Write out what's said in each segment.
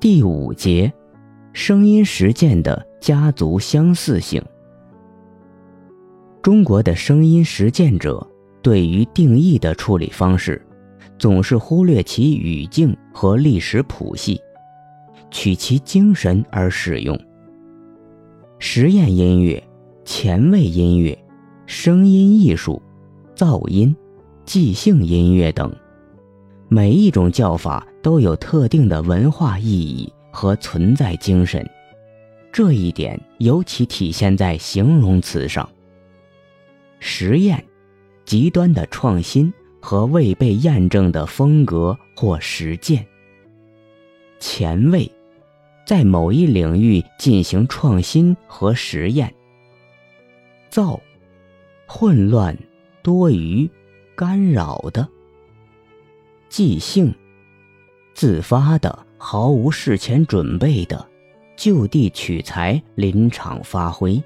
第五节，声音实践的家族相似性。中国的声音实践者对于定义的处理方式，总是忽略其语境和历史谱系，取其精神而使用。实验音乐、前卫音乐、声音艺术、噪音、即兴音乐等，每一种叫法都有特定的文化意义和存在精神，这一点尤其体现在形容词上。实验，极端的创新和未被验证的风格或实践。前卫，在某一领域进行创新和实验。造，混乱、多余、干扰的。即兴，自发的、毫无事前准备的，就地取材、临场发挥。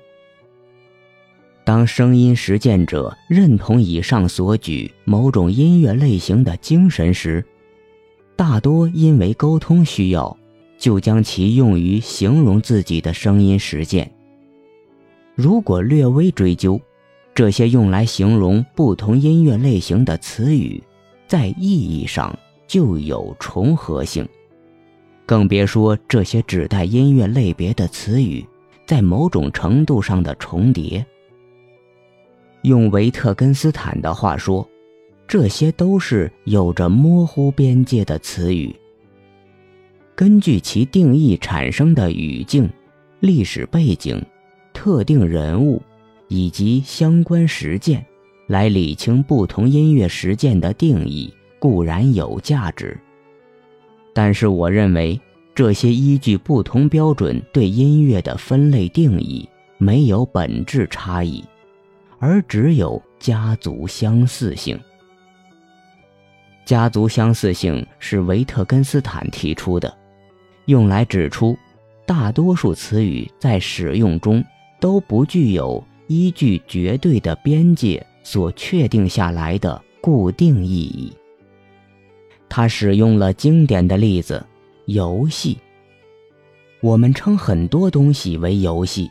当声音实践者认同以上所举某种音乐类型的精神时，大多因为沟通需要，就将其用于形容自己的声音实践。如果略微追究，这些用来形容不同音乐类型的词语，在意义上就有重合性，更别说这些指代音乐类别的词语在某种程度上的重叠。用维特根斯坦的话说，这些都是有着模糊边界的词语。根据其定义产生的语境、历史背景、特定人物以及相关实践，来理清不同音乐实践的定义，固然有价值。但是，我认为这些依据不同标准对音乐的分类定义没有本质差异。而只有家族相似性。家族相似性是维特根斯坦提出的，用来指出大多数词语在使用中都不具有依据绝对的边界所确定下来的固定意义。他使用了经典的例子“游戏”。我们称很多东西为游戏，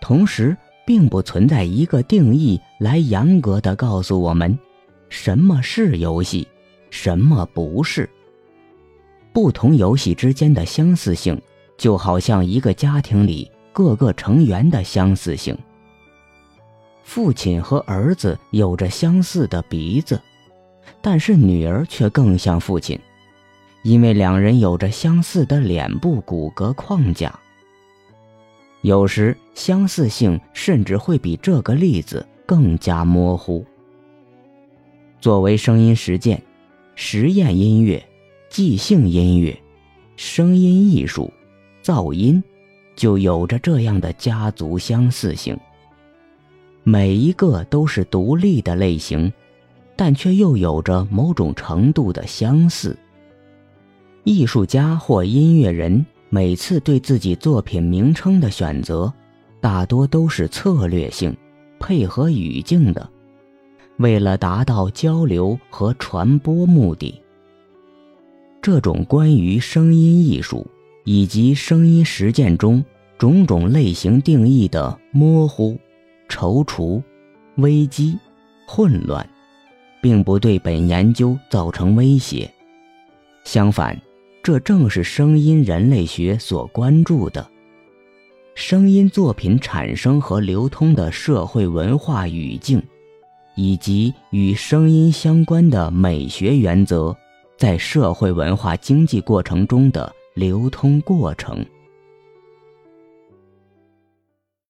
同时。并不存在一个定义来严格的告诉我们，什么是游戏，什么不是。不同游戏之间的相似性，就好像一个家庭里各个成员的相似性。父亲和儿子有着相似的鼻子，但是女儿却更像父亲，因为两人有着相似的脸部骨骼框架。有时相似性甚至会比这个例子更加模糊。作为声音实践、实验音乐、即兴音乐、声音艺术、噪音，就有着这样的家族相似性。每一个都是独立的类型，但却又有着某种程度的相似。艺术家或音乐人。每次对自己作品名称的选择，大多都是策略性、配合语境的，为了达到交流和传播目的。这种关于声音艺术以及声音实践中种种类型定义的模糊、踌躇、危机、混乱，并不对本研究造成威胁，相反。这正是声音人类学所关注的，声音作品产生和流通的社会文化语境，以及与声音相关的美学原则，在社会文化经济过程中的流通过程。